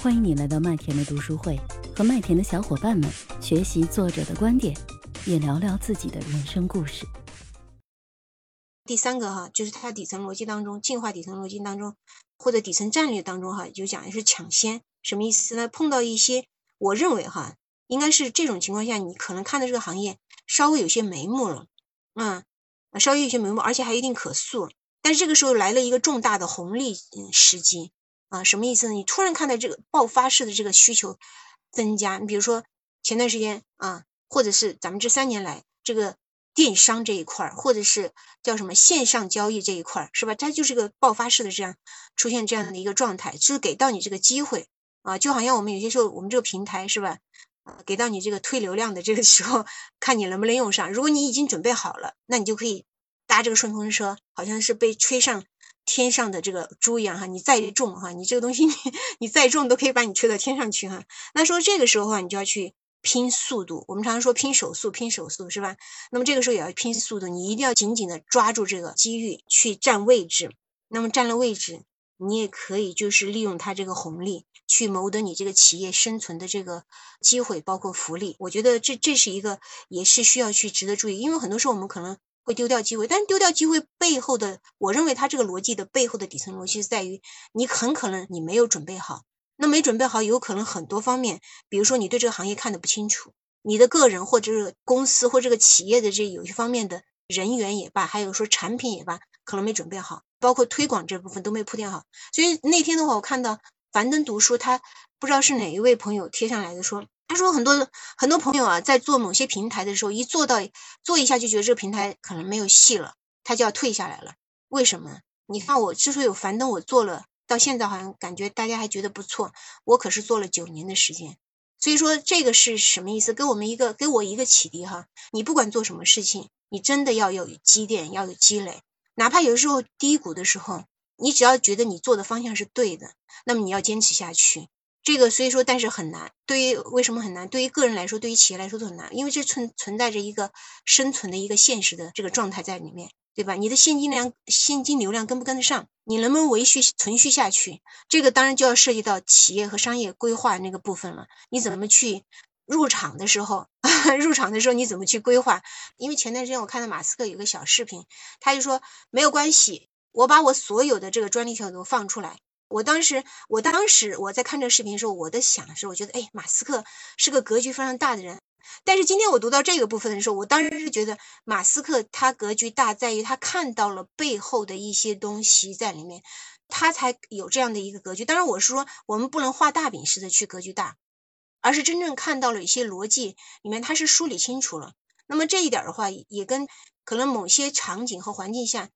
欢迎你来到麦田的读书会，和麦田的小伙伴们学习作者的观点，也聊聊自己的人生故事。第三个哈，就是它底层逻辑当中，进化底层逻辑当中，或者底层战略当中哈，就讲的是抢先，什么意思呢？碰到一些我认为哈，应该是这种情况下，你可能看的这个行业稍微有些眉目了，嗯，稍微有些眉目，而且还一定可塑，但是这个时候来了一个重大的红利时机。啊，什么意思呢？你突然看到这个爆发式的这个需求增加，你比如说前段时间啊，或者是咱们这三年来这个电商这一块儿，或者是叫什么线上交易这一块儿，是吧？它就是个爆发式的这样出现这样的一个状态，就是给到你这个机会啊，就好像我们有些时候我们这个平台是吧，啊，给到你这个推流量的这个时候，看你能不能用上。如果你已经准备好了，那你就可以搭这个顺风车，好像是被吹上。天上的这个猪一样哈，你再重哈，你这个东西 你你再重都可以把你吹到天上去哈。那说这个时候啊，你就要去拼速度。我们常常说拼手速，拼手速是吧？那么这个时候也要拼速度，你一定要紧紧的抓住这个机遇去占位置。那么占了位置，你也可以就是利用它这个红利去谋得你这个企业生存的这个机会，包括福利。我觉得这这是一个也是需要去值得注意，因为很多时候我们可能。会丢掉机会，但丢掉机会背后的，我认为它这个逻辑的背后的底层逻辑是在于，你很可能你没有准备好，那没准备好，有可能很多方面，比如说你对这个行业看得不清楚，你的个人或者是公司或这个企业的这有些方面的人员也罢，还有说产品也罢，可能没准备好，包括推广这部分都没铺垫好，所以那天的话，我看到樊登读书，他不知道是哪一位朋友贴上来的说。他说很多很多朋友啊，在做某些平台的时候，一做到做一下就觉得这个平台可能没有戏了，他就要退下来了。为什么？你看我之所以有樊登，我做了到现在好像感觉大家还觉得不错，我可是做了九年的时间。所以说这个是什么意思？给我们一个给我一个启迪哈。你不管做什么事情，你真的要有积淀，要有积累。哪怕有时候低谷的时候，你只要觉得你做的方向是对的，那么你要坚持下去。这个所以说，但是很难。对于为什么很难？对于个人来说，对于企业来说都很难，因为这存存在着一个生存的一个现实的这个状态在里面，对吧？你的现金量、现金流量跟不跟得上？你能不能维续存续下去？这个当然就要涉及到企业和商业规划那个部分了。你怎么去入场的时候？入场的时候你怎么去规划？因为前段时间我看到马斯克有个小视频，他就说没有关系，我把我所有的这个专利权都放出来。我当时，我当时我在看这个视频的时候，我的想的是，我觉得，哎，马斯克是个格局非常大的人。但是今天我读到这个部分的时候，我当时是觉得马斯克他格局大，在于他看到了背后的一些东西在里面，他才有这样的一个格局。当然，我是说，我们不能画大饼似的去格局大，而是真正看到了一些逻辑里面，他是梳理清楚了。那么这一点的话，也跟可能某些场景和环境下。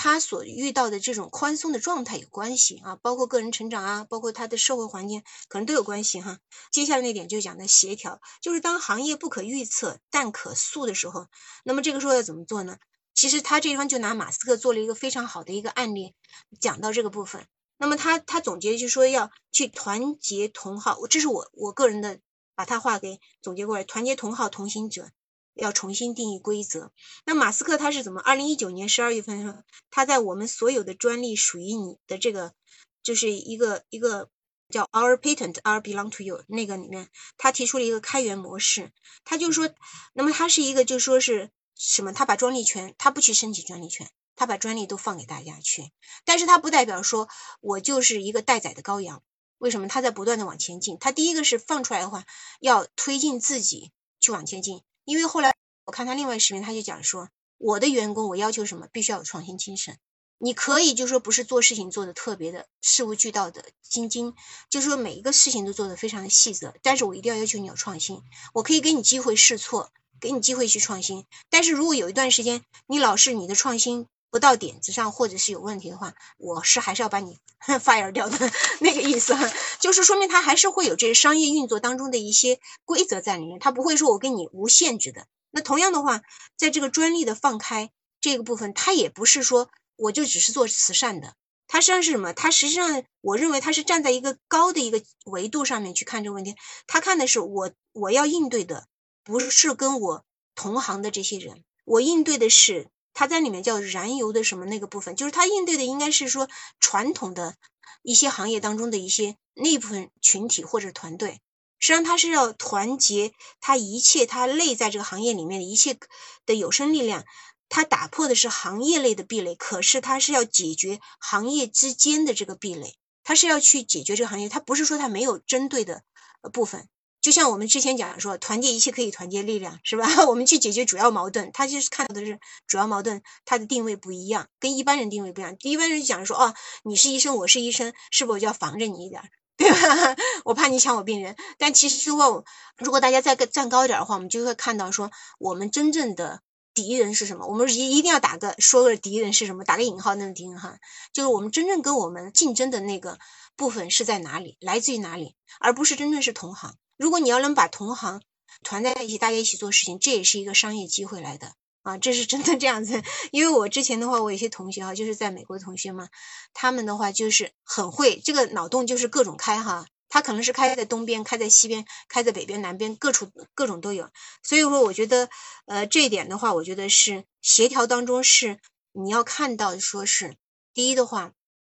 他所遇到的这种宽松的状态有关系啊，包括个人成长啊，包括他的社会环境，可能都有关系哈。接下来那点就讲的协调，就是当行业不可预测但可塑的时候，那么这个时候要怎么做呢？其实他这地方就拿马斯克做了一个非常好的一个案例，讲到这个部分。那么他他总结就说要去团结同好，这是我我个人的把他话给总结过来，团结同好同行者。要重新定义规则。那马斯克他是怎么？二零一九年十二月份，他在我们所有的专利属于你的这个，就是一个一个叫 Our Patent, Our Belong to You 那个里面，他提出了一个开源模式。他就说，那么他是一个就说是什么？他把专利权，他不去申请专利权，他把专利都放给大家去。但是他不代表说我就是一个待宰的羔羊。为什么？他在不断的往前进。他第一个是放出来的话，要推进自己去往前进。因为后来我看他另外视频，他就讲说，我的员工我要求什么，必须要有创新精神。你可以就说不是做事情做的特别的事无巨到的精精，就是说每一个事情都做的非常的细则，但是我一定要要求你有创新。我可以给你机会试错，给你机会去创新。但是如果有一段时间你老是你的创新不到点子上，或者是有问题的话，我是还是要把你 fire 掉的那个意思，就是说明他还是会有这商业运作当中的一些规则在里面，他不会说我给你无限制的。那同样的话，在这个专利的放开这个部分，他也不是说我就只是做慈善的，他实际上是什么？他实际上我认为他是站在一个高的一个维度上面去看这个问题，他看的是我我要应对的不是跟我同行的这些人，我应对的是。它在里面叫燃油的什么那个部分，就是它应对的应该是说传统的一些行业当中的一些那部分群体或者团队。实际上，它是要团结它一切它内在这个行业里面的一切的有生力量，它打破的是行业类的壁垒，可是它是要解决行业之间的这个壁垒，它是要去解决这个行业，它不是说它没有针对的部分。就像我们之前讲说，团结一切可以团结力量，是吧？我们去解决主要矛盾，他就是看到的是主要矛盾，它的定位不一样，跟一般人定位不一样。一般人讲说，哦，你是医生，我是医生，是不是我就要防着你一点？对吧？我怕你抢我病人，但其实话，如果大家再站高一点的话，我们就会看到说，我们真正的敌人是什么？我们一一定要打个说个敌人是什么，打个引号那种敌人哈，就是我们真正跟我们竞争的那个部分是在哪里，来自于哪里，而不是真正是同行。如果你要能把同行团在一起，大家一起做事情，这也是一个商业机会来的。啊，这是真的这样子，因为我之前的话，我有些同学哈，就是在美国的同学嘛，他们的话就是很会，这个脑洞就是各种开哈，他可能是开在东边，开在西边，开在北边、南边，各处各种都有。所以说，我觉得，呃，这一点的话，我觉得是协调当中是你要看到，说是第一的话，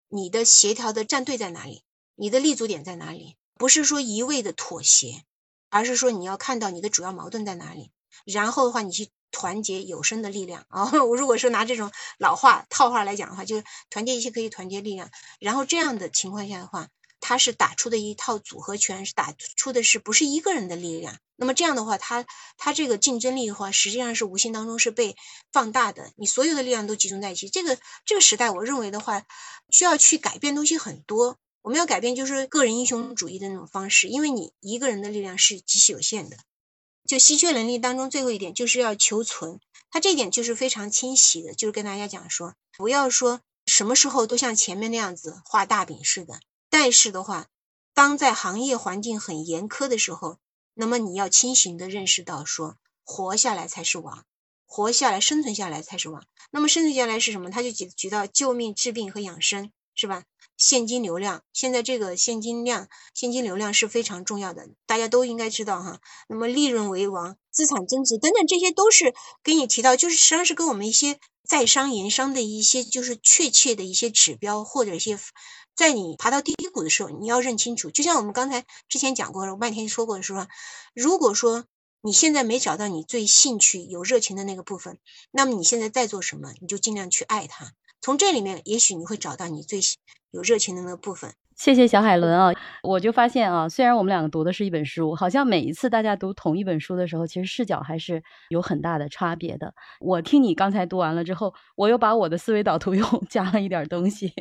你的协调的站队在哪里，你的立足点在哪里，不是说一味的妥协，而是说你要看到你的主要矛盾在哪里，然后的话，你去。团结有生的力量啊！我 如果说拿这种老话套话来讲的话，就是团结一切可以团结力量。然后这样的情况下的话，他是打出的一套组合拳，是打出的是不是一个人的力量？那么这样的话，他他这个竞争力的话，实际上是无形当中是被放大的。你所有的力量都集中在一起，这个这个时代，我认为的话，需要去改变东西很多。我们要改变就是个人英雄主义的那种方式，因为你一个人的力量是极其有限的。就稀缺能力当中最后一点就是要求存，他这一点就是非常清晰的，就是跟大家讲说，不要说什么时候都像前面那样子画大饼似的。但是的话，当在行业环境很严苛的时候，那么你要清醒的认识到说，活下来才是王，活下来生存下来才是王。那么生存下来是什么？他就举举到救命、治病和养生，是吧？现金流量，现在这个现金量、现金流量是非常重要的，大家都应该知道哈。那么利润为王，资产增值等等，这些都是给你提到，就是实际上是跟我们一些在商言商的一些就是确切的一些指标或者一些，在你爬到低谷的时候，你要认清楚。就像我们刚才之前讲过，半天说过的是说，如果说你现在没找到你最兴趣、有热情的那个部分，那么你现在在做什么，你就尽量去爱它。从这里面，也许你会找到你最有热情的那个部分。谢谢小海伦啊，我就发现啊，虽然我们两个读的是一本书，好像每一次大家读同一本书的时候，其实视角还是有很大的差别的。我听你刚才读完了之后，我又把我的思维导图 又加了一点东西。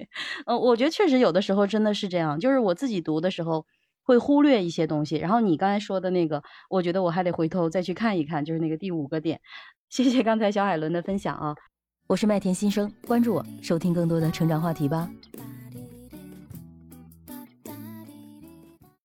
嗯，我觉得确实有的时候真的是这样，就是我自己读的时候会忽略一些东西。然后你刚才说的那个，我觉得我还得回头再去看一看，就是那个第五个点。谢谢刚才小海伦的分享啊。我是麦田新生，关注我，收听更多的成长话题吧。